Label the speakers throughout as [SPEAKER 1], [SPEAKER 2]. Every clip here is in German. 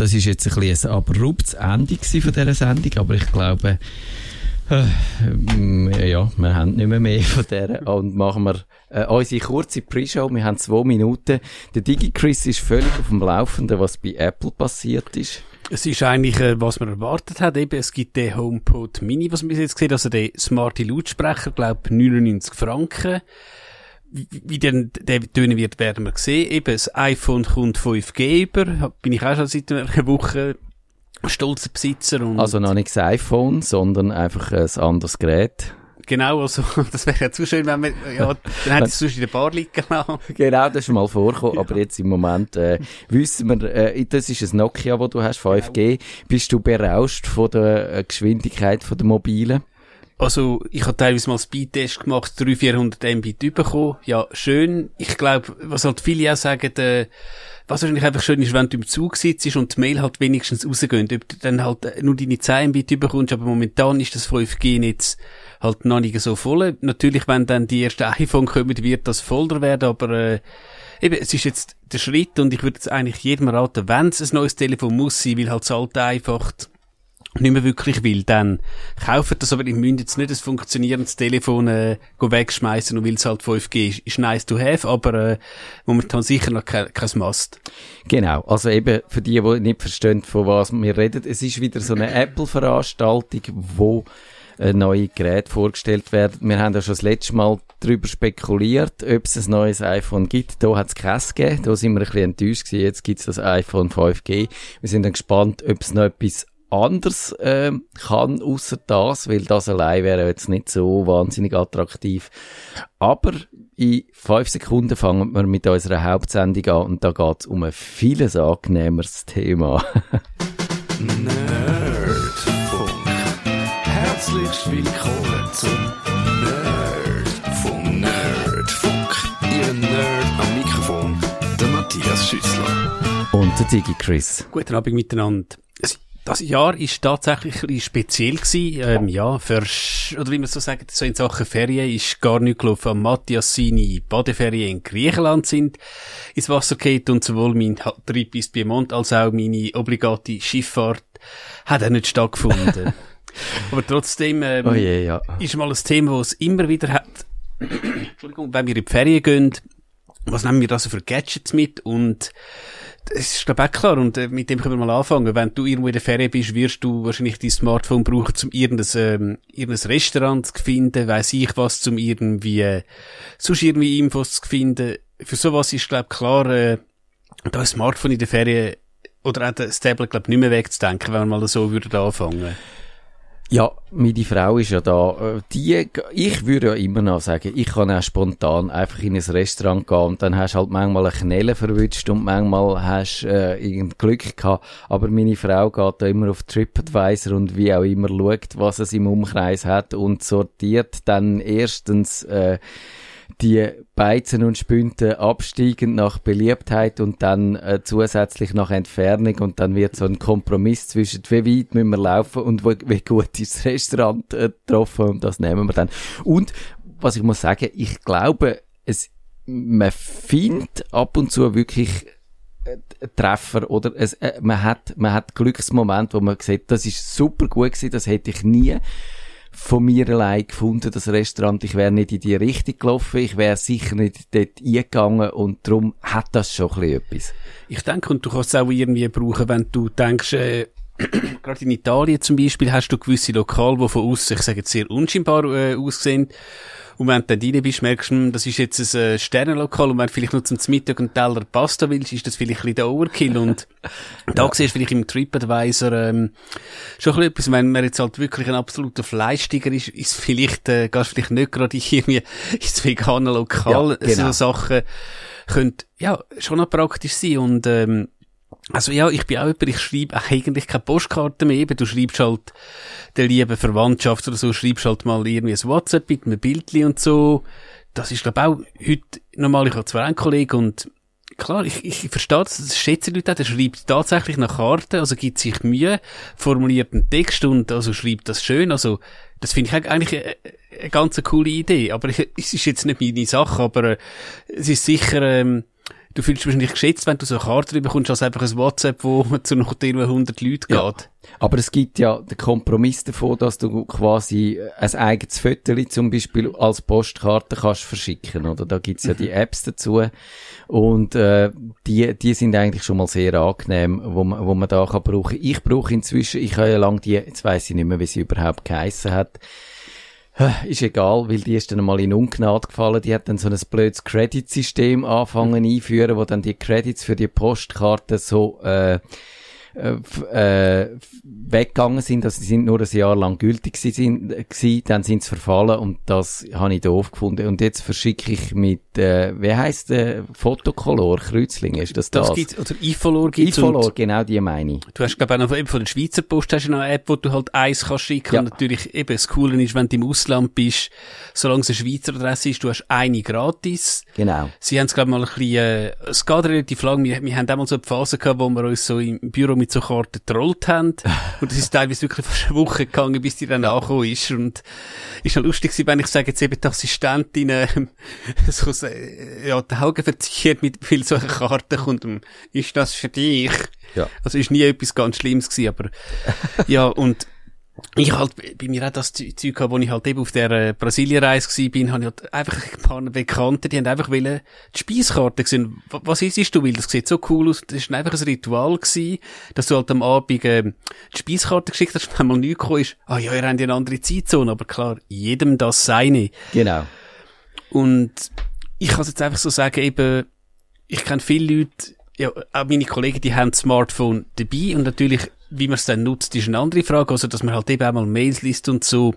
[SPEAKER 1] das ist jetzt ein bisschen ein abruptes Ende von dieser Sendung, aber ich glaube, äh, ja, wir haben nicht mehr mehr von der und machen wir äh, unsere kurze Pre-Show. Wir haben zwei Minuten. Der DigiChris ist völlig auf dem Laufenden, was bei Apple passiert ist.
[SPEAKER 2] Es ist eigentlich, äh, was man erwartet hat. Eben, es gibt den HomePod Mini, was man jetzt gesehen also den smarte Lautsprecher, glaube 99 Franken. Wie, denn der tönen wird, werden wir sehen. Eben, das iPhone kommt 5G über. Bin ich auch schon seit einer Woche stolzer Besitzer. Und
[SPEAKER 1] also noch nicht das iPhone, sondern einfach ein anderes Gerät.
[SPEAKER 2] Genau, also, das wäre ja zu schön, wenn wir, ja, dann hätte ich sonst in der Bar liegen lassen.
[SPEAKER 1] Genau, das ist schon mal vorgekommen, ja. aber jetzt im Moment, äh, wissen wir, äh, das ist ein Nokia, wo du hast, 5G. Genau. Bist du berauscht von der äh, Geschwindigkeit von der Mobilen?
[SPEAKER 2] Also, ich habe teilweise mal Speedtest gemacht, 300, 400 Mbit bekommen. Ja, schön. Ich glaube, was halt viele auch sagen, äh, was wahrscheinlich einfach schön ist, wenn du im Zug sitzt und die Mail halt wenigstens rausgeht, ob du dann halt nur deine 10 Mbit bekommst, aber momentan ist das 5G-Netz halt noch nicht so voll. Natürlich, wenn dann die ersten iPhone kommen, wird das voller werden, aber äh, eben, es ist jetzt der Schritt und ich würde jetzt eigentlich jedem raten, wenn es ein neues Telefon muss sein, weil halt das alte einfach nicht mehr wirklich will, dann kauft das, aber ich müsste jetzt nicht ein funktionierendes Telefon äh, wegschmeißen und weil es halt 5G ist, ist nice to have, aber äh, momentan sicher noch kein, kein Must.
[SPEAKER 1] Genau, also eben für die, die nicht verstehen, von was wir reden, es ist wieder so eine Apple-Veranstaltung, wo äh, neue Geräte vorgestellt werden. Wir haben ja schon das letzte Mal darüber spekuliert, ob es ein neues iPhone gibt. Da hat es keins gegeben. Da sind wir ein bisschen enttäuscht gewesen. Jetzt gibt es das iPhone 5G. Wir sind dann gespannt, ob es noch etwas anders äh, kann, außer das, weil das allein wäre jetzt nicht so wahnsinnig attraktiv. Aber in fünf Sekunden fangen wir mit unserer Hauptsendung an und da geht es um ein vieles angenehmeres Thema. Nerdfunk. Herzlich willkommen zum Nerd Nerdfunk. Ihr Nerd am Mikrofon, der Matthias Schüssler. Und der Digi Chris.
[SPEAKER 2] Guten Abend miteinander das Jahr ist tatsächlich ein speziell gewesen. Ähm, ja, für, oder wie man so sagt, so in Sachen Ferien ist gar nicht gelaufen. Matthias seine Badeferien in Griechenland sind ins Wasser geht und sowohl mein Trip bis Piemont als auch meine obligate Schifffahrt hat auch nicht stattgefunden. Aber trotzdem, ähm,
[SPEAKER 1] oh je, ja.
[SPEAKER 2] ist mal ein Thema, das es immer wieder hat. Entschuldigung, wenn wir in die Ferien gehen, was nehmen wir da so für Gadgets mit und es ist, glaube ich, auch klar. Und äh, mit dem können wir mal anfangen. Wenn du irgendwo in der Ferien bist, wirst du wahrscheinlich dein Smartphone brauchen, um irgendein, ähm, irgendein Restaurant zu finden, weiss ich was, um irgendwie, äh, sonst irgendwie Infos zu finden. Für sowas ist, glaube ich, klar, äh, da ein Smartphone in der Ferien oder auch das Tablet, glaube ich, nicht mehr wegzudenken, wenn wir mal so würden anfangen.
[SPEAKER 1] Ja, meine Frau ist ja da. Die, ich würde ja immer noch sagen, ich kann auch spontan einfach in ein Restaurant gehen und dann hast halt manchmal eine Knelle verwünscht und manchmal hast äh, irgendein Glück gehabt. Aber meine Frau geht da immer auf TripAdvisor und wie auch immer schaut, was es im Umkreis hat und sortiert dann erstens äh, die Beizen und Spünte absteigend nach Beliebtheit und dann äh, zusätzlich nach Entfernung und dann wird so ein Kompromiss zwischen wie weit müssen wir laufen und wie, wie gut ist das Restaurant äh, getroffen und das nehmen wir dann. Und was ich muss sagen, ich glaube, es, man findet ab und zu wirklich äh, Treffer oder es, äh, man hat man hat Glücksmoment, wo man sieht, das ist super gut gewesen, das hätte ich nie von mir allein gefunden, das Restaurant. Ich wäre nicht in die Richtung gelaufen, ich wäre sicher nicht dort eingegangen und darum hat das schon ein bisschen etwas.
[SPEAKER 2] Ich denke, und du kannst es auch irgendwie brauchen, wenn du denkst, äh, gerade in Italien zum Beispiel hast du gewisse Lokale, die von außen, ich sage jetzt sehr unscheinbar äh, aussehen und wenn du dann rein bist, merkst du, hm, das ist jetzt ein äh, Sternenlokal und wenn du vielleicht nur zum Mittag einen Teller Pasta willst, ist das vielleicht ein bisschen der Overkill. Und da ja. siehst du vielleicht im TripAdvisor ähm, schon ein bisschen etwas, wenn man jetzt halt wirklich ein absoluter Fleischtiger ist, ist vielleicht, äh, gehst vielleicht nicht gerade irgendwie ins vegane Lokal. Ja, genau. So Sachen können ja schon noch praktisch sein und ähm, also ja, ich bin auch jemand, ich schreibe eigentlich keine Postkarten mehr, eben, du schreibst halt der lieben Verwandtschaft oder so, schreibst halt mal irgendwie ein WhatsApp mit einem Bildchen und so. Das ist, glaube ich, auch heute normal, ich habe zwar einen Kollegen und klar, ich, ich verstehe das, das schätzen Leute auch, der schreibt tatsächlich nach Karten, also gibt sich Mühe, formuliert einen Text und also schreibt das schön, also das finde ich eigentlich eine, eine ganz coole Idee, aber ich, es ist jetzt nicht meine Sache, aber äh, es ist sicher, ähm, du fühlst dich wahrscheinlich geschätzt, wenn du so eine Karte bekommst, als einfach ein WhatsApp, wo zu noch 100 Leuten geht. Ja.
[SPEAKER 1] Aber es gibt ja den Kompromiss davon, dass du quasi ein eigenes Foto zum Beispiel als Postkarte kannst verschicken, oder? Da gibt's ja die mhm. Apps dazu. Und äh, die, die sind eigentlich schon mal sehr angenehm, wo man, wo man da kann brauchen. Ich brauche inzwischen, ich habe ja lange die, jetzt weiß ich nicht mehr, wie sie überhaupt geheissen hat, ist egal, weil die ist dann mal in Ungnade gefallen. Die hat dann so ein blödes Credit-System anfangen einführen, wo dann die Credits für die Postkarte so äh, äh, äh, weggegangen sind, also sie sind nur ein Jahr lang gültig gewesen, gewesen dann sind sie verfallen und das habe ich doof gefunden. Und jetzt verschicke ich mit, äh, wie heisst der, Fotokolor, Kreuzling, ist das das?
[SPEAKER 2] Das gibt's, oder Ifolor gibt's.
[SPEAKER 1] Ifolor, genau die meine ich.
[SPEAKER 2] Du hast, glaube ich, auch noch eben von der Schweizer Post hast du noch eine App, wo du halt eins kannst schicken ja. und natürlich eben das Coole ist, wenn du im Ausland bist, solange es eine Schweizer Adresse ist, du hast eine gratis.
[SPEAKER 1] Genau.
[SPEAKER 2] Sie haben es, glaube ich, mal ein bisschen, äh, es geht relativ lang, wir, wir haben mal so eine Phase gehabt, wo wir uns so im Büro mit so Karten getrollt haben. Und es ist teilweise wirklich fast eine Woche gegangen, bis die dann angekommen ist. Und ist noch lustig gewesen, wenn ich sage, jetzt eben die Assistentin, äh, so, ja, die Augen verziert mit viel solchen Karten kommt, ist das für dich? Ja. Also ist nie etwas ganz Schlimmes gewesen, aber, ja, und, ich halt bei mir auch das Zeug gehabt, wo ich halt eben auf der äh, Brasilienreise gsi bin, habe ich halt einfach ein paar Bekannte, die haben einfach wollen die Speiskarte gesehen. Was isst du? Weil das sieht so cool aus. Das war einfach ein Ritual gewesen, dass du halt am Abend äh, die Speiskarte geschickt hast, wenn mal nichts gekommen ist. Ah ja, ihr habt ja eine andere Zeitzone, aber klar, jedem das seine.
[SPEAKER 1] Genau.
[SPEAKER 2] Und ich kann jetzt einfach so sagen, eben, ich kenne viele Leute, ja, auch meine Kollegen, die haben das Smartphone dabei und natürlich wie man es dann nutzt, ist eine andere Frage. Also, dass man halt eben auch mal Mails liest und so.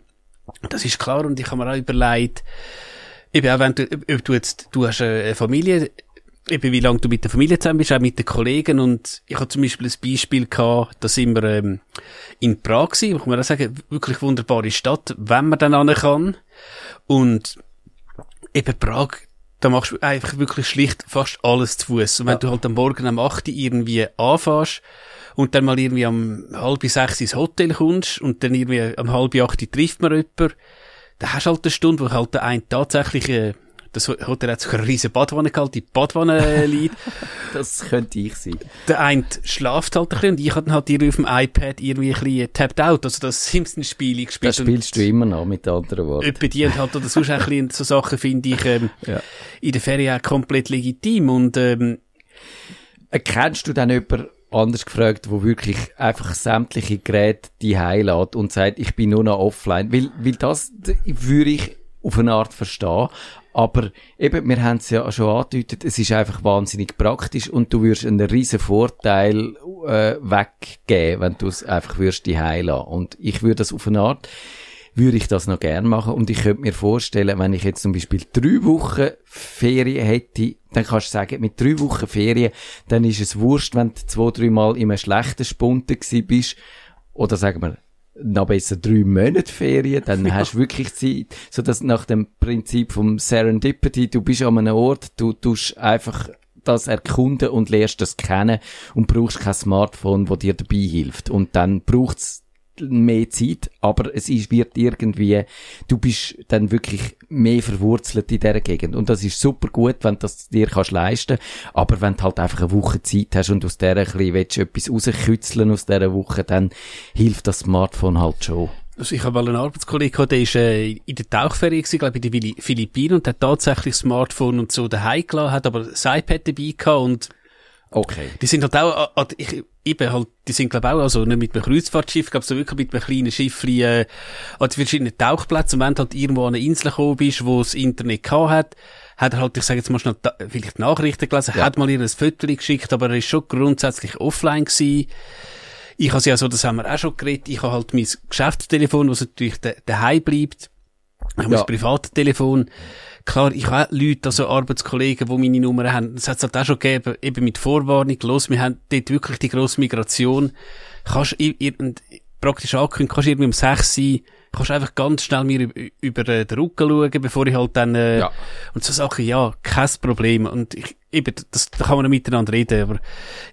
[SPEAKER 2] Das ist klar. Und ich habe mir auch überlegt, eben auch wenn du, ob du jetzt, du hast eine Familie, eben wie lange du mit der Familie zusammen bist, auch mit den Kollegen. Und ich habe zum Beispiel ein Beispiel gehabt, da sind wir ähm, in Prag gewesen. Ich muss auch sagen, wirklich wunderbare Stadt, wenn man dann an kann. Und eben Prag, da machst du einfach wirklich schlicht fast alles zu Fuß. Und wenn ja. du halt am Morgen am 8 irgendwie anfährst, und dann mal irgendwie am halb sechs ins Hotel kommst und dann irgendwie am halb acht trifft man jemanden, dann hast du halt eine Stunde, wo halt der eine tatsächlich, äh, das Hotel hat sich eine riesen Badwanne gehalten, die Badwanne liegt.
[SPEAKER 1] das könnte ich sein.
[SPEAKER 2] Der eine schlaft halt ein bisschen und ich habe dann halt irgendwie auf dem iPad irgendwie ein bisschen tapped out, also das Simpsons-Spiel gespielt.
[SPEAKER 1] Das spielst du immer noch, mit anderen Worten.
[SPEAKER 2] Etwa die halt, oder sonst ein bisschen so Sachen finde ich ähm, ja. in der Ferien auch komplett legitim und ähm,
[SPEAKER 1] Erkennst du dann jemanden, anders gefragt, wo wirklich einfach sämtliche Geräte die lässt und sagt, ich bin nur noch offline. Weil, weil das würde ich auf eine Art verstehen. Aber eben, wir haben es ja schon angedeutet, es ist einfach wahnsinnig praktisch und du würdest einen riesen Vorteil äh, weggeben, wenn du es einfach würdest die lassen. Und ich würde das auf eine Art würde ich das noch gern machen. Und ich könnte mir vorstellen, wenn ich jetzt zum Beispiel drei Wochen Ferien hätte, dann kannst du sagen, mit drei Wochen Ferien, dann ist es wurscht, wenn du zwei, drei Mal in einem schlechten Spunten gewesen bist. Oder sagen wir, noch besser drei Monate Ferien, dann ja. hast du wirklich Zeit, so dass nach dem Prinzip vom Serendipity, du bist an einem Ort, du tust einfach das erkunden und lernst das kennen und brauchst kein Smartphone, wo dir dabei hilft. Und dann braucht's mehr Zeit, aber es ist, wird irgendwie, du bist dann wirklich mehr verwurzelt in dieser Gegend. Und das ist super gut, wenn das dir kannst leisten. Aber wenn du halt einfach eine Woche Zeit hast und aus der ein bisschen etwas rauskützeln aus dieser Woche, dann hilft das Smartphone halt schon.
[SPEAKER 2] Also ich habe mal einen Arbeitskollegen der ist äh, in der Tauchferie gewesen, glaube ich, in den Philippinen und hat tatsächlich Smartphone und so daheim gelassen, hat aber das iPad dabei gehabt und
[SPEAKER 1] Okay.
[SPEAKER 2] Die sind halt auch, äh, äh, ich, eben halt, die sind glaube auch, also nicht mit einem Kreuzfahrtschiff, glaube so wirklich mit einem kleinen Schiff, äh, an die verschiedenen Tauchplätzen. Und wenn du halt irgendwo an eine Insel gekommen bist, wo das Internet gehabt hat, hat er halt, ich sage jetzt mal schnell, vielleicht Nachrichten gelesen, ja. hat mal ihr ein Foto geschickt, aber er ist schon grundsätzlich offline gewesen. Ich habe ja so, das haben wir auch schon geredet, ich habe halt mein Geschäftstelefon, was natürlich daheim bleibt. Ich habe ja. mein Privattelefon. Klar, ich habe Leute, also Arbeitskollegen, die meine Nummer haben. Das hat es halt auch schon gegeben, eben mit Vorwarnung. Los, wir haben dort wirklich die grosse Migration. Kannst praktisch ankündigen, kannst irgendwie um sechs sein, kannst einfach ganz schnell mir über, über den Rücken schauen, bevor ich halt dann, äh, ja. und so Sachen, ja, kein Problem. Und ich, eben, das, da kann man miteinander reden, aber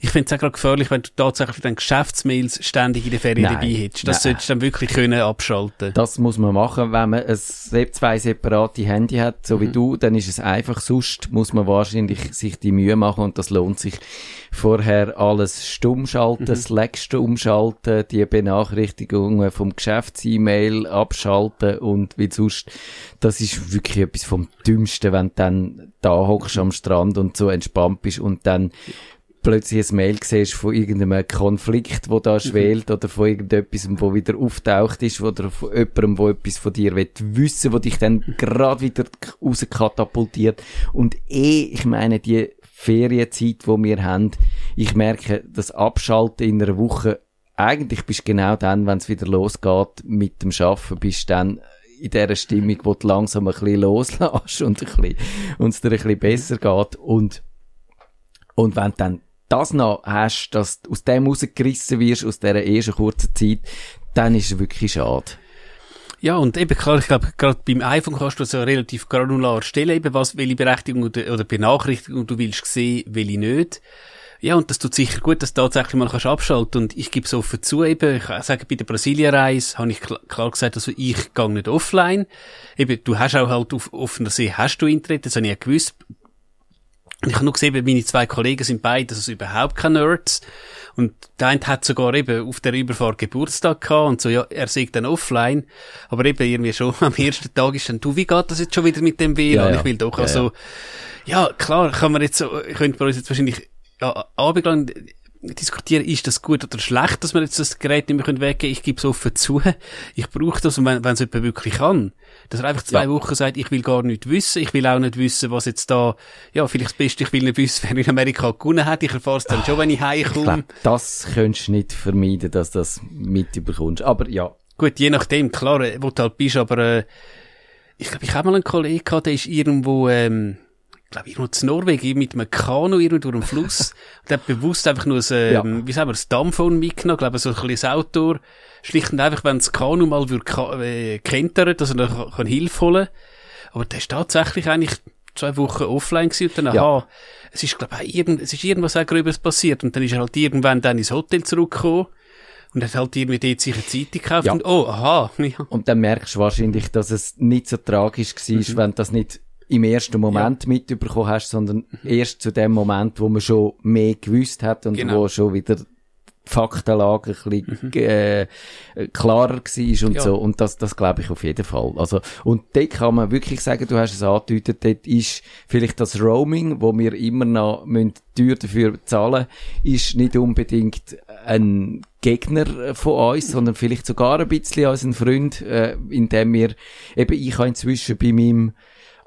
[SPEAKER 2] ich finde es auch gerade gefährlich, wenn du tatsächlich dann Geschäftsmails ständig in der Ferien
[SPEAKER 1] Nein,
[SPEAKER 2] dabei hättest. Das
[SPEAKER 1] nein.
[SPEAKER 2] solltest du dann wirklich können abschalten.
[SPEAKER 1] Das muss man machen, wenn man ein, zwei separate Handy hat, so wie du, dann ist es einfach. Sonst muss man wahrscheinlich sich die Mühe machen und das lohnt sich. Vorher alles stumm schalten, Slack stumm schalten, die Benachrichtigungen vom Geschäfts-E-Mail abschalten und wie sonst. Das ist wirklich etwas vom Dümmsten, wenn du dann da hockst am Strand und so entspannt bist und dann plötzlich ein Mail siehst von irgendeinem Konflikt, wo da schwelt, oder von irgendetwas, wo wieder auftaucht ist, oder von jemandem, wo etwas von dir will wissen, wo dich dann gerade wieder rauskatapultiert. Und eh, ich meine, die Ferienzeit, wo wir haben, ich merke, das Abschalten in einer Woche, eigentlich bist du genau dann, wenn es wieder losgeht mit dem Schaffen, bist du dann in dieser Stimmung, wo du langsam ein bisschen loslässt und ein bisschen, es dir ein bisschen besser geht und und wenn du dann das noch hast, dass du aus dem rausgerissen wirst, aus dieser ersten kurzen Zeit, dann ist es wirklich schade.
[SPEAKER 2] Ja, und eben klar, ich glaube, gerade beim iPhone kannst du so relativ granular stellen, eben was, welche Berechtigung oder, oder Benachrichtigung du willst sehen, welche nicht. Ja, und das tut sicher gut, dass du tatsächlich mal kannst abschalten. Und ich gebe es offen zu, eben, ich sage, bei der Brasilienreise habe ich klar, klar gesagt, also ich gehe nicht offline. Eben, du hast auch halt auf offener See, hast du Internet, das habe ich ja gewusst. Ich habe nur gesehen, meine zwei Kollegen sind beide also überhaupt keine Nerds. Und der eine hat sogar eben auf der Überfahrt Geburtstag gehabt und so, ja, er sieht dann offline. Aber eben irgendwie schon am ersten Tag ist dann, du, wie geht das jetzt schon wieder mit dem WLAN?
[SPEAKER 1] Ja, ja.
[SPEAKER 2] Ich will doch
[SPEAKER 1] Ja,
[SPEAKER 2] also, ja, klar, kann man jetzt so, könnte man uns jetzt wahrscheinlich, ja, abendlang diskutieren, ist das gut oder schlecht, dass wir jetzt das Gerät nicht mehr können weggeben Ich gebe es offen zu. Ich brauche das und wenn, wenn es jemand wirklich kann, dass er einfach zwei
[SPEAKER 1] Ja.
[SPEAKER 2] Wochen sagt, ich will gar nicht wissen, ich will auch nicht wissen, was jetzt da, ja, vielleicht das Beste, ich will nicht wissen, wer in Amerika gewonnen hat, ich erfahre es dann schon, wenn ich
[SPEAKER 1] Ich
[SPEAKER 2] heimkomme.
[SPEAKER 1] glaube, das könntest du nicht vermeiden, dass du das mitbekommst. Aber ja,
[SPEAKER 2] Gut, je nachdem, klar, äh, wo du halt bist, aber äh, ich glaube, ich habe mal einen Kollegen gehabt, der ist irgendwo, ähm, ich glaube, irgendwo in Norwegen mit einem Kanu irgendwo durch den Fluss und hat bewusst einfach nur ein, ähm, wie sagen wir, ein Dampfhorn mitgenommen, glaube so ein kleines Auto, schlicht und einfach, wenn das Kanu mal würde äh, kentern, dass er dann kann- kann Hilfe holen Aber der ist tatsächlich eigentlich zwei Wochen offline gewesen und dann,
[SPEAKER 1] Ja.
[SPEAKER 2] aha, es ist, glaube ich, irgend, es ist irgendwas auch Gröbes passiert und dann ist er halt irgendwann dann ins Hotel zurückgekommen und hat halt irgendwie dort sich eine Zeitung gekauft
[SPEAKER 1] Ja.
[SPEAKER 2] und, oh, aha, ja.
[SPEAKER 1] und dann merkst du wahrscheinlich, dass es nicht so tragisch war,
[SPEAKER 2] Mhm.
[SPEAKER 1] wenn das nicht im ersten Moment mitbekommen hast, sondern erst zu dem Moment, wo man schon mehr gewusst hat und
[SPEAKER 2] Genau.
[SPEAKER 1] wo schon wieder die Faktenlage ein bisschen äh, klarer war und
[SPEAKER 2] Ja.
[SPEAKER 1] so. Und das, das glaube ich auf jeden Fall. Also, und dort kann man wirklich sagen, du hast es angedeutet, dort ist vielleicht das Roaming, wo wir immer noch müssen teuer dafür zahlen, ist nicht unbedingt ein Gegner von uns, sondern vielleicht sogar ein bisschen als ein Freund, äh, indem wir, eben ich habe inzwischen bei meinem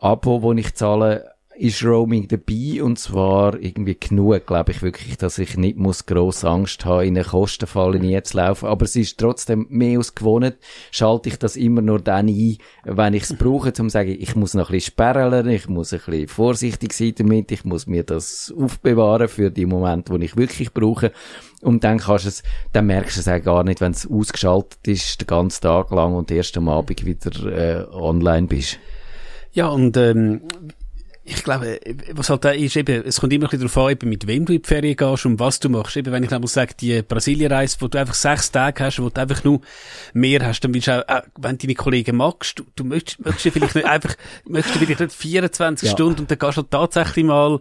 [SPEAKER 1] Abo, wo ich zahle, ist Roaming dabei und zwar irgendwie genug, glaube ich wirklich, dass ich nicht muss gross Angst haben, in eine Kostenfalle reinzulaufen. Aber es ist trotzdem mehr als gewohnt, schalte ich das immer nur dann ein, wenn ich es brauche, um zu sagen, ich muss noch ein bisschen sperren, ich muss ein bisschen vorsichtig sein damit, ich muss mir das aufbewahren für die Momente, wo ich wirklich brauche. Und dann kannst es, dann merkst du es auch gar nicht, wenn es ausgeschaltet ist, den ganzen Tag lang und erst am Abend wieder äh, online bist.
[SPEAKER 2] Ja, und ähm, ich glaube, was halt da ist, eben, es kommt immer ein bisschen darauf an, eben, mit wem du in die Ferien gehst und was du machst. Eben, wenn ich mal sage, die Brasilienreise, wo du einfach sechs Tage hast, wo du einfach nur mehr hast, dann willst du auch, auch wenn du deine Kollegen magst, du, du möchtest, möchtest ja vielleicht nicht einfach, möchtest du vielleicht nicht 24
[SPEAKER 1] Ja.
[SPEAKER 2] Stunden und dann gehst du halt tatsächlich mal,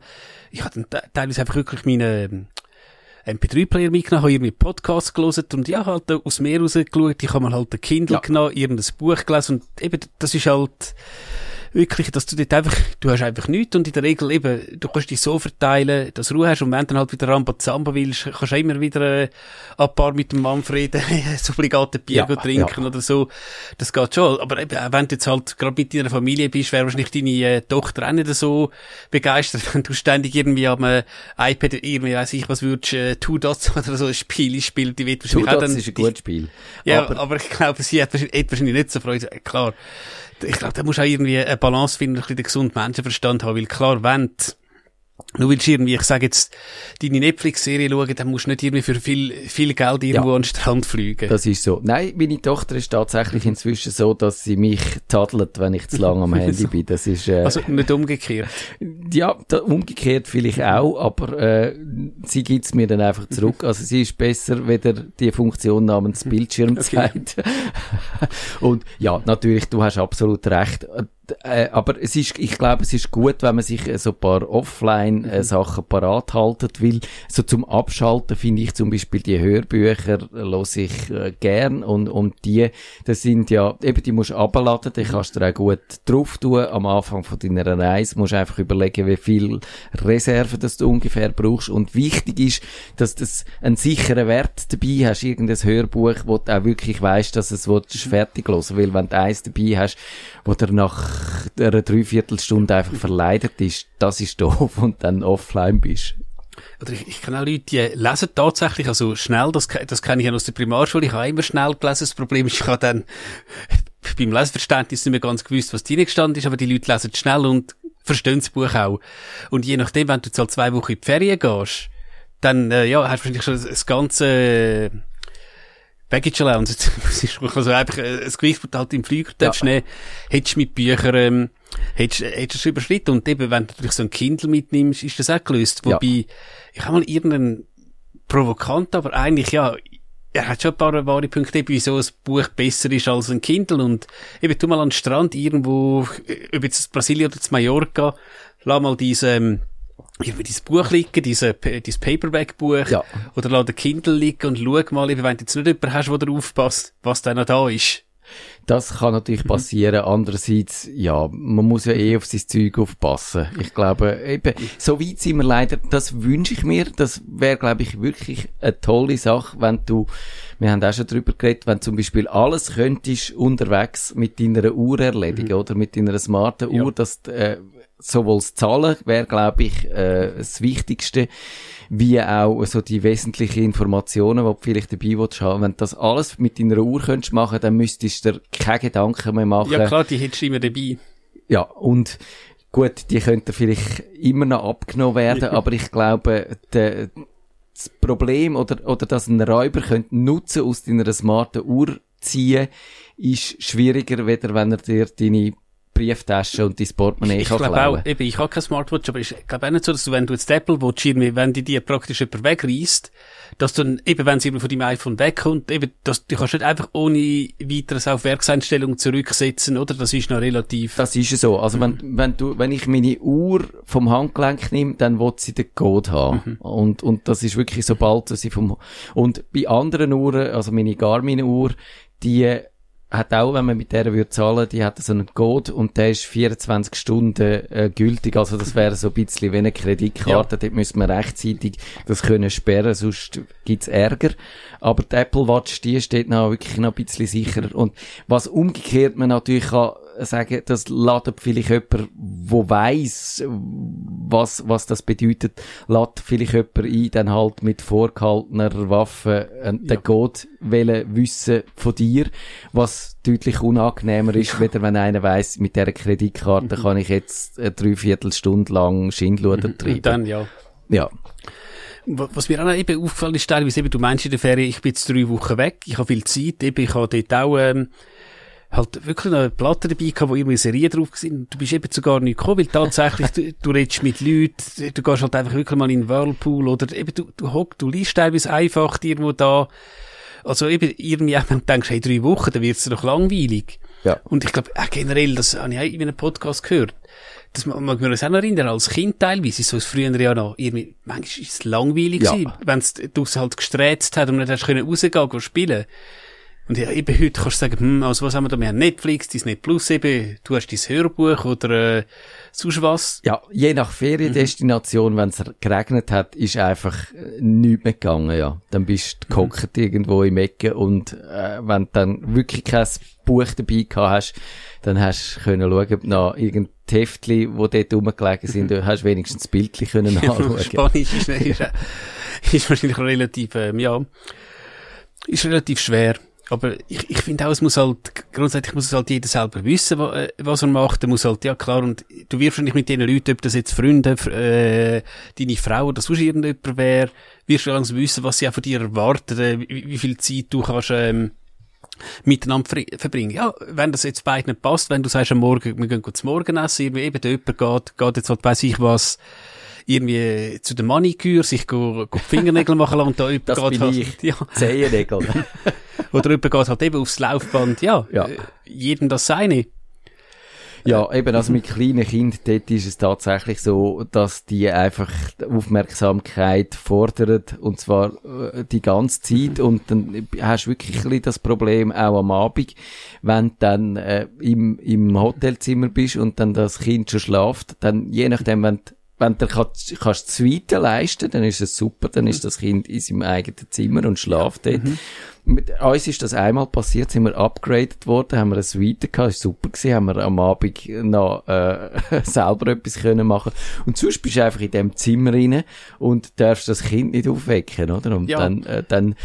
[SPEAKER 2] ich habe dann te- teilweise einfach wirklich meine, ähm, MP3-Player mitgenommen, habe irgendwie Podcasts gelesen und ja, halt aus mir rausgeschaut, ich habe mal halt ein Kindle
[SPEAKER 1] Ja.
[SPEAKER 2] genommen, irgendein Buch gelesen und eben, das ist halt wirklich, dass du dort einfach, du hast einfach nichts und in der Regel eben, du kannst dich so verteilen, dass du Ruhe hast und wenn du dann halt wieder Rambazamba willst, kannst du immer wieder äh, ein paar mit dem Manfred das obligate Bier
[SPEAKER 1] Ja,
[SPEAKER 2] trinken
[SPEAKER 1] ja.
[SPEAKER 2] oder so. Das geht schon. Aber eben, wenn du jetzt halt gerade mit deiner Familie bist, wäre wahrscheinlich deine äh, Tochter auch nicht so begeistert, wenn du ständig irgendwie am äh, iPad irgendwie, weiss ich, was würdest, äh, Two Dots oder so ein Spiel spielen, die wird
[SPEAKER 1] Two
[SPEAKER 2] wahrscheinlich auch
[SPEAKER 1] Dots
[SPEAKER 2] dann...
[SPEAKER 1] ist ein gutes Spiel.
[SPEAKER 2] Ja,
[SPEAKER 1] aber,
[SPEAKER 2] aber, ich glaube, sie hat wahrscheinlich, hat wahrscheinlich nicht so Freude. Äh, Klar. Ich glaube, da musst du auch irgendwie eine Balance finden, ein bisschen den gesunden Menschenverstand haben, weil klar, wenn du nur willst du irgendwie, ich sage jetzt, deine Netflix-Serie schauen, dann musst du nicht irgendwie für viel, viel Geld irgendwo ja, an den Strand fliegen.
[SPEAKER 1] Das ist so. Nein, meine Tochter ist tatsächlich inzwischen so, dass sie mich tadelt, wenn ich zu lange am Handy bin. Das ist, äh,
[SPEAKER 2] also nicht umgekehrt.
[SPEAKER 1] Ja, da, umgekehrt vielleicht auch, aber äh, sie gibt's mir dann einfach zurück. Also sie ist besser, weder die Funktion namens Bildschirmzeit. Okay. Und ja, natürlich, du hast absolut recht äh, aber es ist, ich glaube, es ist gut, wenn man sich äh, so ein paar Offline-Sachen mhm. parat haltet, weil so zum Abschalten finde ich zum Beispiel die Hörbücher los ich äh, gern und, und die, das sind ja, eben die musst du abladen, die kannst du auch gut drauf tun am Anfang von deiner Reise, musst einfach überlegen, wie viel Reserve das du ungefähr brauchst und wichtig ist, dass du einen sicheren Wert dabei hast, irgendein Hörbuch, wo du auch wirklich weißt, dass es mhm. fertig hören weil wenn du eins dabei hast, wo du nach einer Dreiviertelstunde einfach verleidet ist, das ist doof und dann offline bist.
[SPEAKER 2] Oder ich, ich kenne auch Leute, die lesen tatsächlich, also schnell, das, das kenne ich ja aus der Primarschule, ich habe immer schnell gelesen, das Problem ist, ich habe dann beim Leseverständnis nicht mehr ganz gewusst, was drin gestanden ist, aber die Leute lesen schnell und verstehen das Buch auch. Und je nachdem, wenn du jetzt halt zwei Wochen in die Ferien gehst, dann, äh, ja, hast du wahrscheinlich schon das ganze, Baggage Allowance, es ist also einfach ein Gewicht, das du halt im Flieger ja. darfst nehmen, hättest du mit Büchern, ähm, hättest, hättest du überschritten. Und eben, wenn du natürlich so ein Kindle mitnimmst, ist das auch gelöst. Wobei, ja. ich habe mal irgendeinen provokant, aber eigentlich, ja, er hat schon ein paar wahre Punkte, wieso ein Buch besser ist als ein Kindle. Und eben, tu mal an den Strand irgendwo, ob jetzt Brasilien oder Mallorca, lass mal diese, ähm, irgendwie dein Buch liegen, diese, dein Paperback-Buch, ja. oder lass den Kindle liegen und schau mal, wenn du jetzt nicht jemanden hast, der aufpasst, was da noch da ist.
[SPEAKER 1] Das kann natürlich mhm. passieren. Andererseits, ja, man muss ja eh auf sein Zeug aufpassen. Ich glaube, eben, so weit sind wir leider, das wünsche ich mir. Das wäre, glaube ich, wirklich eine tolle Sache, wenn du, wir haben auch schon drüber geredet, wenn zum Beispiel alles könntest unterwegs mit deiner Uhr erledigen, mhm. oder mit deiner smarten Uhr, ja. dass, äh, sowohl das Zahlen wäre, glaube ich, äh, das Wichtigste, wie auch so die wesentlichen Informationen, die du vielleicht dabei willst haben. Wenn du das alles mit deiner Uhr könntest machen, dann müsstest du dir keine Gedanken mehr machen.
[SPEAKER 2] Ja klar, die hättest du immer dabei.
[SPEAKER 1] Ja, und gut, die könnten vielleicht immer noch abgenommen werden, aber ich glaube, der, das Problem oder, oder dass ein Räuber könnte Nutzen aus deiner smarten Uhr ziehen, ist schwieriger, weder wenn er dir deine Brieftasche und dein Portemonnaie
[SPEAKER 2] ich, ich glaube auch, eben, ich habe kein Smartwatch, aber ich glaube auch nicht so, dass du, wenn du jetzt Apple Watch irgendwie, wenn die dir praktisch jemand wegreißt, dass du dann, eben, wenn sie von deinem iPhone wegkommt, eben, dass, du kannst nicht einfach ohne weiteres auf Werkseinstellungen zurücksetzen, oder? Das ist noch relativ.
[SPEAKER 1] Das ist so. Also, mhm. wenn, wenn du, wenn ich meine Uhr vom Handgelenk nehme, dann will sie den Code haben. Mhm. Und, und das ist wirklich sobald sie vom, und bei anderen Uhren, also meine Garmin-Uhr, die hat auch, wenn man mit der würde zahlen, die hat so einen Code und der ist 24 Stunden äh, gültig. Also das wäre so ein bisschen wie eine Kreditkarte. Ja. Dort müssen wir rechtzeitig das können sperren, sonst gibt's Ärger. Aber die Apple Watch, die steht noch wirklich noch ein bisschen sicherer. Und was umgekehrt man natürlich kann sagen, das ladet vielleicht jemand, wo weiss, was, was das bedeutet, lädt vielleicht jemand ein, dann halt mit vorgehaltener Waffe äh, den ja. Code wissen von dir, was deutlich unangenehmer ist, ja. weder wenn einer weiss, mit dieser Kreditkarte mhm. kann ich jetzt eine Dreiviertelstunde lang Schindluder mhm. treiben. Und
[SPEAKER 2] dann, ja.
[SPEAKER 1] Ja.
[SPEAKER 2] Was mir auch eben aufgefallen ist, teilweise eben, du meinst in der Ferien, ich bin jetzt drei Wochen weg, ich habe viel Zeit, eben, ich habe dort auch, ähm, halt wirklich eine Platte dabei gehabt, wo irgendwie Serien drauf sind. Du bist eben zu gar nicht gekommen, weil tatsächlich du, du redest mit Leuten, du gehst halt einfach wirklich mal in den Whirlpool oder eben du, du hockst, du liest teilweise einfach irgendwo da. Also eben irgendwie, denkst, hey, drei Wochen, dann wird's doch langweilig.
[SPEAKER 1] Ja.
[SPEAKER 2] Und ich glaube, äh, generell, das habe ich auch in einem Podcast gehört. Das mag man uns auch noch erinnern, als Kind teilweise, so es früher ja noch, irgendwie, manchmal ist es langweilig ja. gewesen, wenn es halt gesträzt hat und nicht hast können rausgehen, gehen spielen. Und ja, eben heute kannst du sagen, hm, also was haben wir da? Wir haben Netflix, Disney Plus eben, du hast dein Hörbuch oder äh, sonst was.
[SPEAKER 1] Ja, je nach Feriendestination, mhm. wenn es geregnet hat, ist einfach äh, nichts mehr gegangen, ja. Dann bist du mhm. gehockt irgendwo im Ecke und äh, wenn du dann wirklich kein Buch dabei gehabt hast, dann hast du können schauen, ob noch irgendein Heftli, wo dort rumgelegen sind, mhm. hast wenigstens das Bildchen können anschauen.
[SPEAKER 2] Spanisch ist, ist, ist wahrscheinlich relativ, ähm, ja, ist relativ schwer. Aber ich, ich finde auch, es muss halt, grundsätzlich muss es halt jeder selber wissen, äh, was er macht. Er muss halt, ja klar, und du wirst wahrscheinlich mit diesen Leuten, ob das jetzt Freunde, äh, deine Frau oder sonst irgendjemand wäre, wirst du langsam wissen, was sie auch von dir erwarten, äh, wie, wie viel Zeit du kannst, ähm, miteinander ver- verbringen. Ja, wenn das jetzt beiden nicht passt, wenn du sagst am Morgen, wir gehen zum Morgenessen, eben jemand geht, geht jetzt halt, weiss ich was, irgendwie zu der Maniküre, sich go, go die Fingernägel machen lassen und da jemand
[SPEAKER 1] Das
[SPEAKER 2] geht
[SPEAKER 1] bin
[SPEAKER 2] halt,
[SPEAKER 1] ich.
[SPEAKER 2] ja,
[SPEAKER 1] Zehennägel.
[SPEAKER 2] oder jemand geht halt eben aufs Laufband, ja,
[SPEAKER 1] Ja.
[SPEAKER 2] Äh, jedem das seine.
[SPEAKER 1] Ja, eben, also mit kleinen Kindern, dort ist es tatsächlich so, dass die einfach Aufmerksamkeit fordern, und zwar äh, die ganze Zeit, und dann hast du wirklich das Problem auch am Abend, wenn du dann äh, im, im Hotelzimmer bist und dann das Kind schon schlaft, dann je nachdem, wenn du wenn du kannst, kannst das Zweite leisten, dann ist es super, dann ist das Kind in seinem eigenen Zimmer und schlaft dort. Mit uns ist das einmal passiert, sind wir upgraded worden, haben wir eine Suite gehabt, ist super gewesen, haben wir am Abend noch äh, selber etwas können machen und sonst bist du einfach in dem Zimmer rein und darfst das Kind nicht aufwecken, oder? Und
[SPEAKER 2] Ja.
[SPEAKER 1] dann, äh, dann,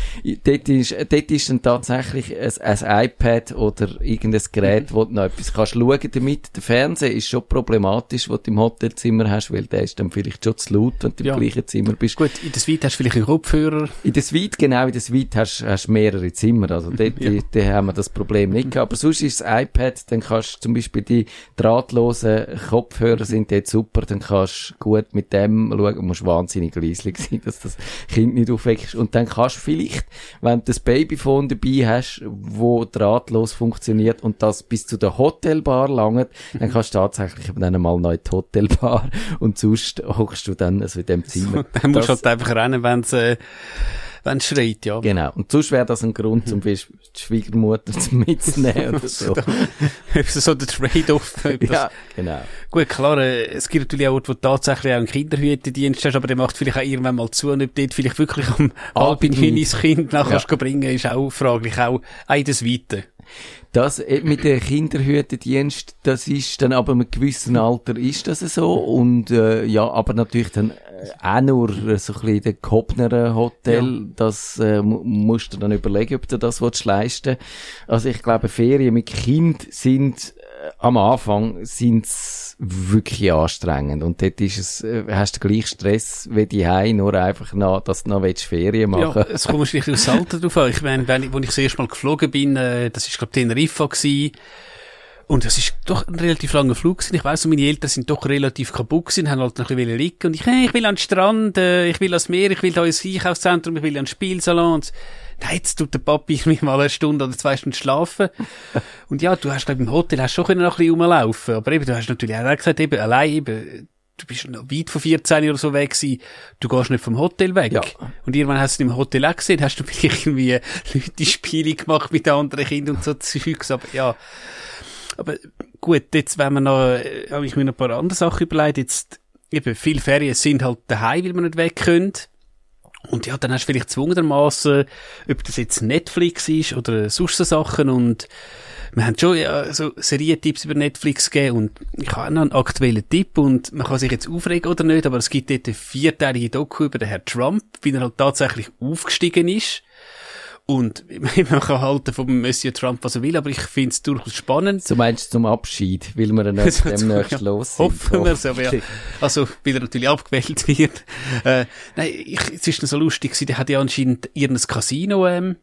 [SPEAKER 1] dort ist, dort ist dann tatsächlich ein, ein iPad oder irgendein Gerät, wo du noch etwas kannst schauen damit. Der Fernseher ist schon problematisch, wo du im Hotelzimmer hast, weil der ist dann vielleicht schon zu laut, wenn du
[SPEAKER 2] Ja.
[SPEAKER 1] im gleichen Zimmer bist.
[SPEAKER 2] Gut, in der Suite hast du vielleicht einen Kopfhörer.
[SPEAKER 1] In der Suite, genau, in der Suite hast, hast du mehrere Zimmer. Also dort,
[SPEAKER 2] Ja.
[SPEAKER 1] die, die haben wir das Problem nicht gehabt. Aber sonst ist das iPad, dann kannst du zum Beispiel die drahtlosen Kopfhörer sind dort super, dann kannst du gut mit dem schauen, du musst wahnsinnig leislich sein, dass das Kind nicht aufweckst. Und dann kannst du vielleicht, wenn du das Babyphone dabei hast, wo drahtlos funktioniert und das bis zu der Hotelbar langt, dann kannst du tatsächlich dann einmal in die Hotelbar und sonst hockst du dann also in dem Zimmer.
[SPEAKER 2] Dann musst du halt einfach rennen, wenn es, äh, wenn es schreit, ja.
[SPEAKER 1] Genau. Und sonst wäre das ein Grund, zum Beispiel die Schwiegermutter mitzunehmen oder so.
[SPEAKER 2] so der Trade-off.
[SPEAKER 1] ja, genau.
[SPEAKER 2] Gut, klar, äh, es gibt natürlich auch Orte, wo du tatsächlich auch einen Kinderhütendienst hast, aber der macht vielleicht auch irgendwann mal zu und ob dort vielleicht wirklich am. Hinis Kind nachher
[SPEAKER 1] Ja.
[SPEAKER 2] bringen, ist auch fraglich, auch auch in der Suite.
[SPEAKER 1] Das äh, mit dem Kinderhütendienst, das ist dann ab einem gewissen Alter ist das so und äh, ja, aber natürlich dann äh, auch nur so ein bisschen den gehobneren Hotel, das äh, mu- musst du dann überlegen, ob du das willst leisten. Also ich glaube, Ferien mit Kind sind äh, am Anfang sind's wirklich anstrengend und dort ist es, äh, hast du gleich Stress wie die nur einfach noch, dass du noch willst Ferien machen.
[SPEAKER 2] Ja, es kommt wahrscheinlich aufs Alter drauf an. Ich meine, wenn ich, wo ich das erste Mal geflogen bin, äh, das ist, glaube ich, Teneriffa gewesen. Und das ist doch ein relativ langer Flug gewesen. Ich weiss, meine Eltern sind doch relativ kaputt gewesen, haben halt noch ein bisschen liegen. Und ich, hey, ich will an den Strand, äh, ich will ans Meer, ich will da ins Einkaufszentrum, ich will an den Spielsalon. Und jetzt tut der Papi irgendwie mal eine Stunde oder zwei Stunden schlafen. Und ja, du hast, glaube im Hotel hast schon können noch ein bisschen rumlaufen. Aber eben, du hast natürlich auch gesagt, eben, allein eben, du bist noch weit von 14 oder so weg gewesen. Du gehst nicht vom Hotel weg.
[SPEAKER 1] Ja.
[SPEAKER 2] Und irgendwann hast du im Hotel auch gesehen, hast du vielleicht irgendwie Leute Spiele gemacht mit anderen Kindern und so Zeugs. Aber ja. Aber gut, jetzt, wenn wir noch, äh, habe ich mir noch ein paar andere Sachen überlegt. Jetzt, eben, viele Ferien sind halt daheim, weil wir nicht weg können. Und ja, dann hast du vielleicht zwungenermaßen, ob das jetzt Netflix ist oder sonst so Sachen. Und wir haben schon ja, so Serientipps über Netflix gegeben. Und ich habe noch einen aktuellen Tipp. Und man kann sich jetzt aufregen oder nicht, aber es gibt dort eine vierteilige Doku über den Herrn Trump, wie er halt tatsächlich aufgestiegen ist. Und man kann halten vom Monsieur Trump, was er will, aber ich finde es durchaus spannend.
[SPEAKER 1] So meinst du zum Abschied, weil wir dann
[SPEAKER 2] So,
[SPEAKER 1] demnächst
[SPEAKER 2] ja,
[SPEAKER 1] los sind.
[SPEAKER 2] Hoffen wir so, ja. Also, weil er natürlich abgewählt wird. Äh, nein, ich, es ist noch so lustig gewesen, der hat ja anscheinend irgendein Casino, ähm,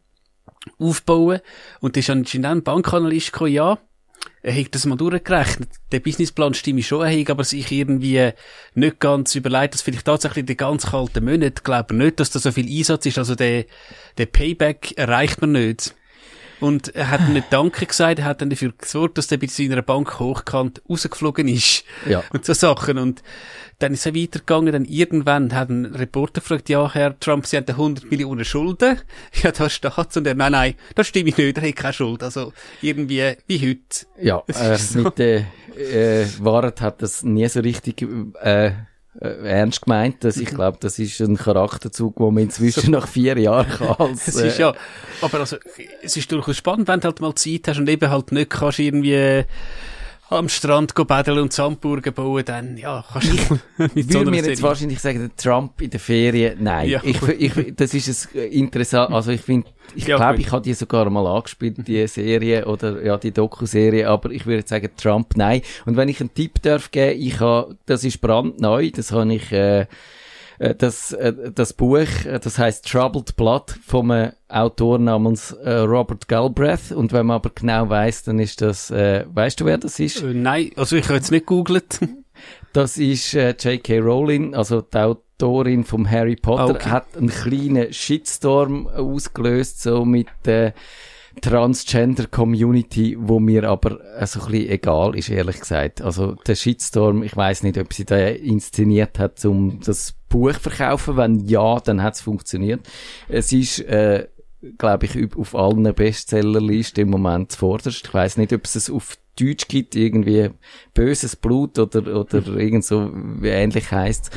[SPEAKER 2] aufbauen. Und da ist anscheinend auch ein Bankanalyst gekommen, ja. Hat das mal durchgerechnet. Der Businessplan stimmt schon, er hat aber sich irgendwie nicht ganz überlegt, dass vielleicht tatsächlich die ganz kalten Monate, glaube nicht, dass da so viel Einsatz ist. Also der, der Payback erreicht man nicht. Und er hat nicht Danke gesagt, er hat dann dafür gesorgt, dass der bei seiner Bank hochkant rausgeflogen ist.
[SPEAKER 1] Ja.
[SPEAKER 2] Und so Sachen. Und dann ist er weitergegangen, dann irgendwann hat ein Reporter gefragt, ja, Herr Trump, Sie haben 100 Millionen Schulden. Ja, da steht's. Und er, nein, nein, das stimmt nicht, er hat keine Schuld. Also, irgendwie, wie heute.
[SPEAKER 1] Ja,
[SPEAKER 2] Es
[SPEAKER 1] äh,
[SPEAKER 2] so.
[SPEAKER 1] mit der äh, Wahrheit hat das nie so richtig äh, ernst gemeint. Dass ich glaube, das ist ein Charakterzug, den man inzwischen nach vier Jahren kann als,
[SPEAKER 2] Es
[SPEAKER 1] äh,
[SPEAKER 2] ist ja, aber also, es ist durchaus spannend, wenn du halt mal Zeit hast und eben halt nicht kannst irgendwie am Strand baden und Sandburgen bauen, dann, ja, kannst du
[SPEAKER 1] Ich würde mir jetzt wahrscheinlich sagen, Trump in der Ferien, nein. Ja. Ich, ich, das ist ein interessant, also ich finde, ich ja, glaube, ich habe die sogar mal angespielt, die Serie oder, ja, die Doku-Serie, aber ich würde sagen, Trump, nein. Und wenn ich einen Tipp darf geben, ich habe, das ist brandneu, das habe ich, äh, äh, das, äh, das Buch, äh, das heißt Troubled Blood vom Autor namens Robert Galbraith. Und wenn man aber genau weiß, dann ist das, äh, weißt du, wer das ist?
[SPEAKER 2] Äh, nein, also ich habe jetzt nicht googelt.
[SPEAKER 1] Das ist äh, J.K. Rowling, also die Autorin vom Harry Potter, okay. hat einen kleinen Shitstorm ausgelöst, so mit äh, Transgender-Community, wo mir aber äh, so ein bisschen egal ist, ehrlich gesagt. Also der Shitstorm, ich weiß nicht, ob sie da inszeniert hat, um das Buch verkaufen. Wenn ja, dann hat es funktioniert. Es ist, äh, glaube ich, auf allen Bestsellerlisten im Moment zuvorderst. Ich weiß nicht, ob es es auf Deutsch gibt, irgendwie böses Blut oder, oder irgend so ähnlich heißt.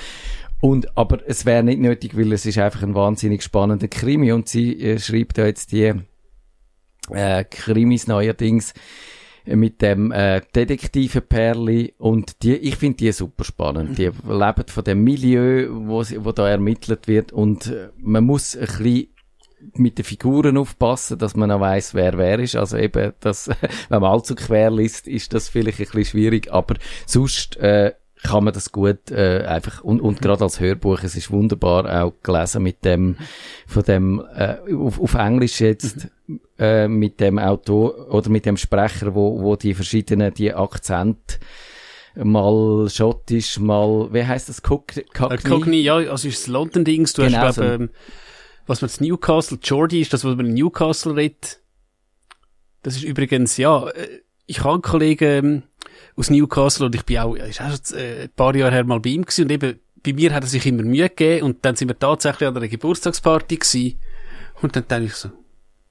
[SPEAKER 1] Und, aber es wäre nicht nötig, weil es ist einfach ein wahnsinnig spannender Krimi und sie äh, schreibt da jetzt die äh, Krimis neuerdings mit dem äh, Detektive Perli und die, ich finde die super spannend. Die leben von dem Milieu, wo, sie, wo da ermittelt wird und äh, man muss ein bisschen mit den Figuren aufpassen, dass man auch weiss, wer wer ist. Also eben, das, wenn man allzu quer liest, ist das vielleicht ein bisschen schwierig, aber sonst äh, kann man das gut äh, einfach und, und gerade als Hörbuch, es ist wunderbar auch gelesen mit dem von dem äh, auf, auf Englisch jetzt äh, mit dem Autor oder mit dem Sprecher, wo wo die verschiedenen die Akzent mal schottisch, mal wie heißt das Cockney?
[SPEAKER 2] Cockney, ja, also ist das London Dings, du genau hast glaub, so. ähm, was man das Newcastle Geordie ist, das was man in Newcastle redet. Das ist übrigens ja, äh, ich habe einen Kollegen ähm, aus Newcastle und ich bin auch, ist auch schon äh, ein paar Jahre her mal bei ihm gewesen und eben bei mir hat er sich immer Mühe gegeben und dann sind wir tatsächlich an einer Geburtstagsparty gewesen und dann denke ich so,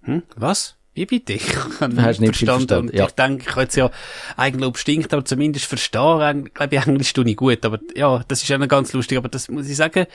[SPEAKER 2] hm, was? Wie bitte? Ich
[SPEAKER 1] habe nicht verstanden. verstanden.
[SPEAKER 2] Ja. Ich denke, ich habe jetzt ja Eigenlob stinkt, aber zumindest verstehen, glaube ich, Englisch tue ich gut. Aber ja, das ist noch ganz lustig. Aber das muss ich sagen,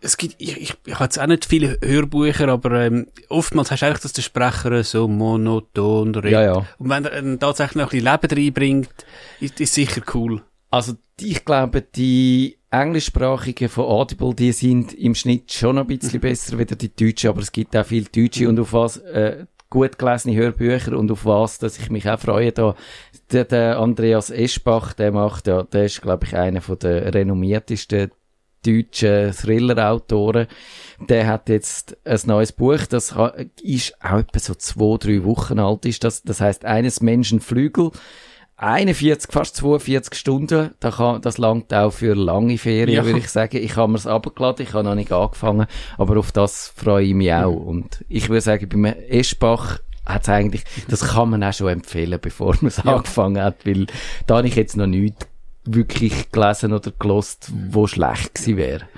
[SPEAKER 2] es gibt, ich, ich, ich habe jetzt auch nicht viele Hörbücher, aber ähm, oftmals hast du eigentlich, dass der Sprecher so monoton redet.
[SPEAKER 1] Ja, ja.
[SPEAKER 2] Und wenn er ähm, tatsächlich noch ein bisschen Leben reinbringt, ist, ist sicher cool.
[SPEAKER 1] Also ich glaube, die englischsprachigen von Audible, die sind im Schnitt schon ein bisschen besser wie die deutschen, aber es gibt auch viel Deutsche und auf was äh, gut gelesene Hörbücher und auf was, dass ich mich auch freue, da der, der Andreas Eschbach, der macht ja, der ist glaube ich einer von der renommiertesten deutschen Thriller-Autoren. Der hat jetzt ein neues Buch, das ist auch etwa so zwei, drei Wochen alt ist. Das, das heißt eines Menschen Flügel. 41, fast 42 Stunden, da kann, das langt auch für lange Ferien, ja. würde ich sagen. Ich habe mir's abgeladen, ich habe noch nicht angefangen, aber auf das freue ich mich auch. Und ich würde sagen, beim Eschbach hat's eigentlich, das kann man auch schon empfehlen, bevor man es ja. angefangen hat, weil da habe ich jetzt noch nichts wirklich gelesen oder gelost, wo schlecht gewesen wäre.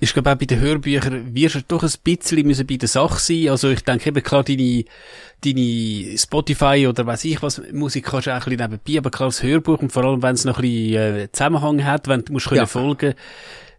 [SPEAKER 2] Ich glaube auch bei den Hörbüchern wirst du doch ein bisschen müssen bei der Sache sein. Also ich denke eben klar, deine, deine Spotify oder weiß ich was, Musik kannst du auch ein bisschen nebenbei, aber klar das Hörbuch und vor allem wenn es noch ein bisschen äh, Zusammenhang hat, wenn du musst können ja. folgen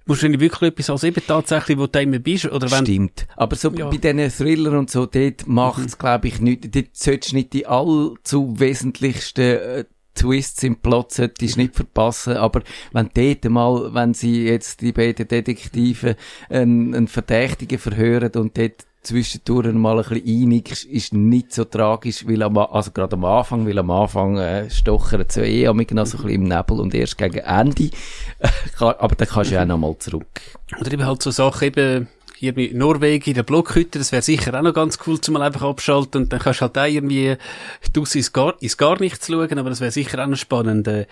[SPEAKER 2] Musst du wirklich etwas als eben tatsächlich, wo du immer bist? Oder wenn
[SPEAKER 1] Stimmt. Aber so ja. bei diesen Thriller und so, dort macht's, mhm. glaube ich, nicht, dort solltest du nicht die allzu wesentlichsten äh, Twists im Plot solltest du nicht verpassen, aber wenn dort mal, wenn sie jetzt die beiden Detektive einen, einen Verdächtigen verhören und dort zwischendurch mal ein bisschen einig ist nicht so tragisch, weil am, also gerade am Anfang, weil am Anfang äh, stochern sie eh am noch so ein bisschen im Nebel und erst gegen Ende, aber dann kannst du ja auch noch mal zurück.
[SPEAKER 2] Oder eben halt so Sachen eben, in Norwegen, in der Blockhütte, das wäre sicher auch noch ganz cool, zum mal einfach abschalten und dann kannst halt auch irgendwie draussen ins Gar, ins Gar nichts schauen, aber das wäre sicher auch noch spannend. Äh,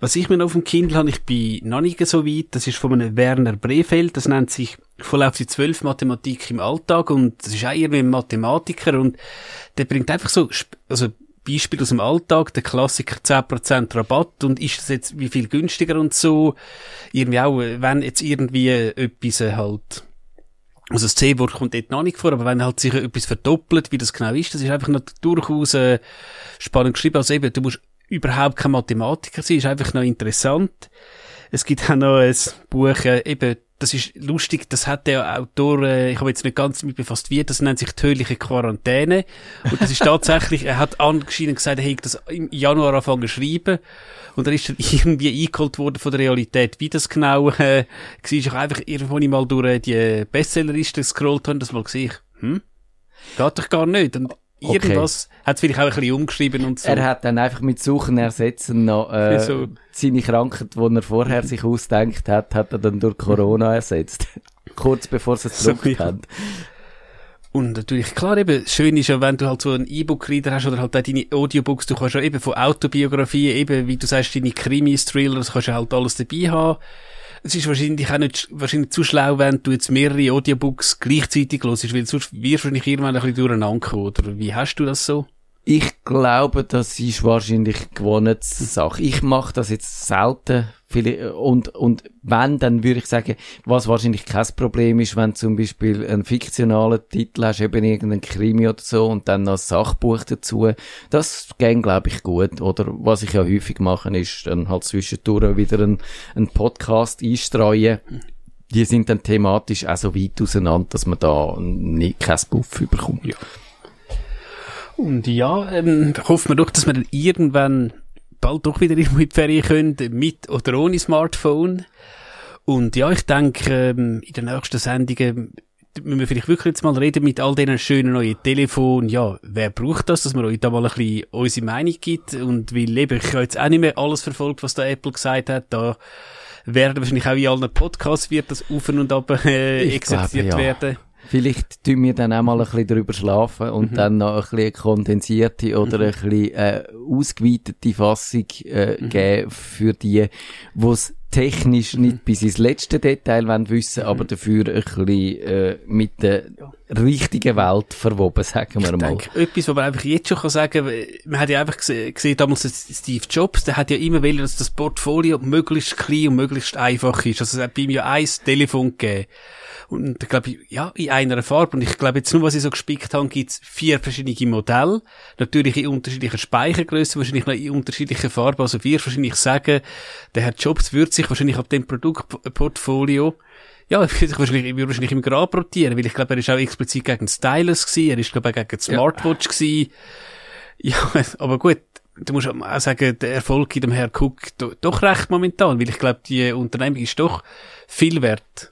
[SPEAKER 2] was ich mir noch auf dem Kindle habe, ich bin noch nicht so weit, das ist von einem Werner Brefeld, das nennt sich voll auf die zwölf Mathematik im Alltag und das ist auch irgendwie ein Mathematiker und der bringt einfach so, also Beispiel aus dem Alltag, der Klassiker 10% Rabatt und ist das jetzt wie viel günstiger und so, irgendwie auch, wenn jetzt irgendwie etwas halt also das C-Wort kommt dort noch nicht vor, aber wenn halt sich etwas verdoppelt, wie das genau ist, das ist einfach noch durchaus äh, spannend geschrieben. Also eben, du musst überhaupt kein Mathematiker sein, ist einfach noch interessant. Es gibt auch noch ein Buch, äh, eben das ist lustig, das hat der Autor, äh, ich habe jetzt nicht ganz damit befasst, wie, das nennt sich tödliche Quarantäne. Und das ist tatsächlich, er hat angeschieden gesagt, er hätte das im Januar angefangen zu schreiben. Und dann ist er irgendwie eingeholt worden von der Realität, wie das genau äh, war. Ich einfach irgendwo mal durch äh, die Bestsellerliste gescrollt habe, das mal gesehen, hm? Geht doch gar nicht. Und Okay. Irgendwas hat es vielleicht auch ein bisschen umgeschrieben und so.
[SPEAKER 1] Er hat dann einfach mit Suchen ersetzen noch, äh, so. seine Krankheit, die er vorher sich ausdenkt hat, hat er dann durch Corona ersetzt. Kurz bevor sie es gedruckt so, haben.
[SPEAKER 2] Und natürlich, klar eben, schön ist ja, wenn du halt so einen E-Book-Reader hast oder halt auch deine Audiobooks, du kannst ja eben von Autobiografien, eben, wie du sagst, deine Krimis, Thrillers, kannst du halt alles dabei haben. Es ist wahrscheinlich auch nicht, wahrscheinlich zu schlau, wenn du jetzt mehrere Audiobooks gleichzeitig hörst, weil sonst wirst du wahrscheinlich irgendwann ein bisschen durcheinander kommen, oder wie hast du das so?
[SPEAKER 1] Ich glaube, das ist wahrscheinlich gewonnen Sache. Ich mache das jetzt selten. Und, und wenn, dann würde ich sagen, was wahrscheinlich kein Problem ist, wenn zum Beispiel einen fiktionalen Titel hast, eben irgendeinen Krimi oder so, und dann noch ein Sachbuch dazu. Das geht, glaube ich, gut. Oder was ich ja häufig mache, ist dann halt zwischendurch wieder einen, einen Podcast einstreuen die sind dann thematisch auch so weit auseinander, dass man da nicht kein Buff überkommt.
[SPEAKER 2] Ja. Und ja, ähm, hoffen wir doch, dass wir dann irgendwann bald doch wieder in die Ferien können, mit oder ohne Smartphone. Und ja, ich denke, ähm, in den nächsten Sendungen müssen wir vielleicht wirklich jetzt mal reden mit all diesen schönen neuen Telefonen. Ja, wer braucht das, dass man euch da mal ein bisschen unsere Meinung gibt? Und weil eben, ich habe jetzt auch nicht mehr alles verfolgt, was da Apple gesagt hat. Da werden wahrscheinlich auch in allen Podcasts wird das auf und ab äh, exerziert glaube, ja. werden.
[SPEAKER 1] Vielleicht tun wir dann auch mal ein bisschen drüber schlafen und mhm. dann noch ein bisschen eine kondensierte oder mhm. ein bisschen äh, ausgeweitete Fassung äh, mhm. geben für die, die es technisch nicht mhm. bis ins letzte Detail wollen wissen, aber mhm. dafür ein bisschen äh, mit der richtigen Welt verwoben, sagen wir ich mal. Denke,
[SPEAKER 2] etwas, was man einfach jetzt schon kann sagen kann, man hat ja einfach gesehen, gesehen damals Steve Jobs, der hat ja immer wollen, dass das Portfolio möglichst klein und möglichst einfach ist. Also es hat bei ihm ja ein Telefon gegeben. Und ich glaube, ja, in einer Farbe. Und ich glaube, jetzt nur, was ich so gespickt habe, gibt's vier verschiedene Modelle. Natürlich in unterschiedlichen Speichergrößen, wahrscheinlich noch in unterschiedlichen Farben. Also wir wahrscheinlich sagen, der Herr Jobs würde sich wahrscheinlich ab dem Produktportfolio ja, er würde wahrscheinlich, würde wahrscheinlich im Grab rotieren, weil ich glaube, er ist auch explizit gegen Stylus gewesen, er ist, glaube ich, gegen die Smartwatch ja. gewesen. Ja, aber gut, du musst auch sagen, der Erfolg in dem Herr Cook doch recht momentan, weil ich glaube, die Unternehmung ist doch viel wert.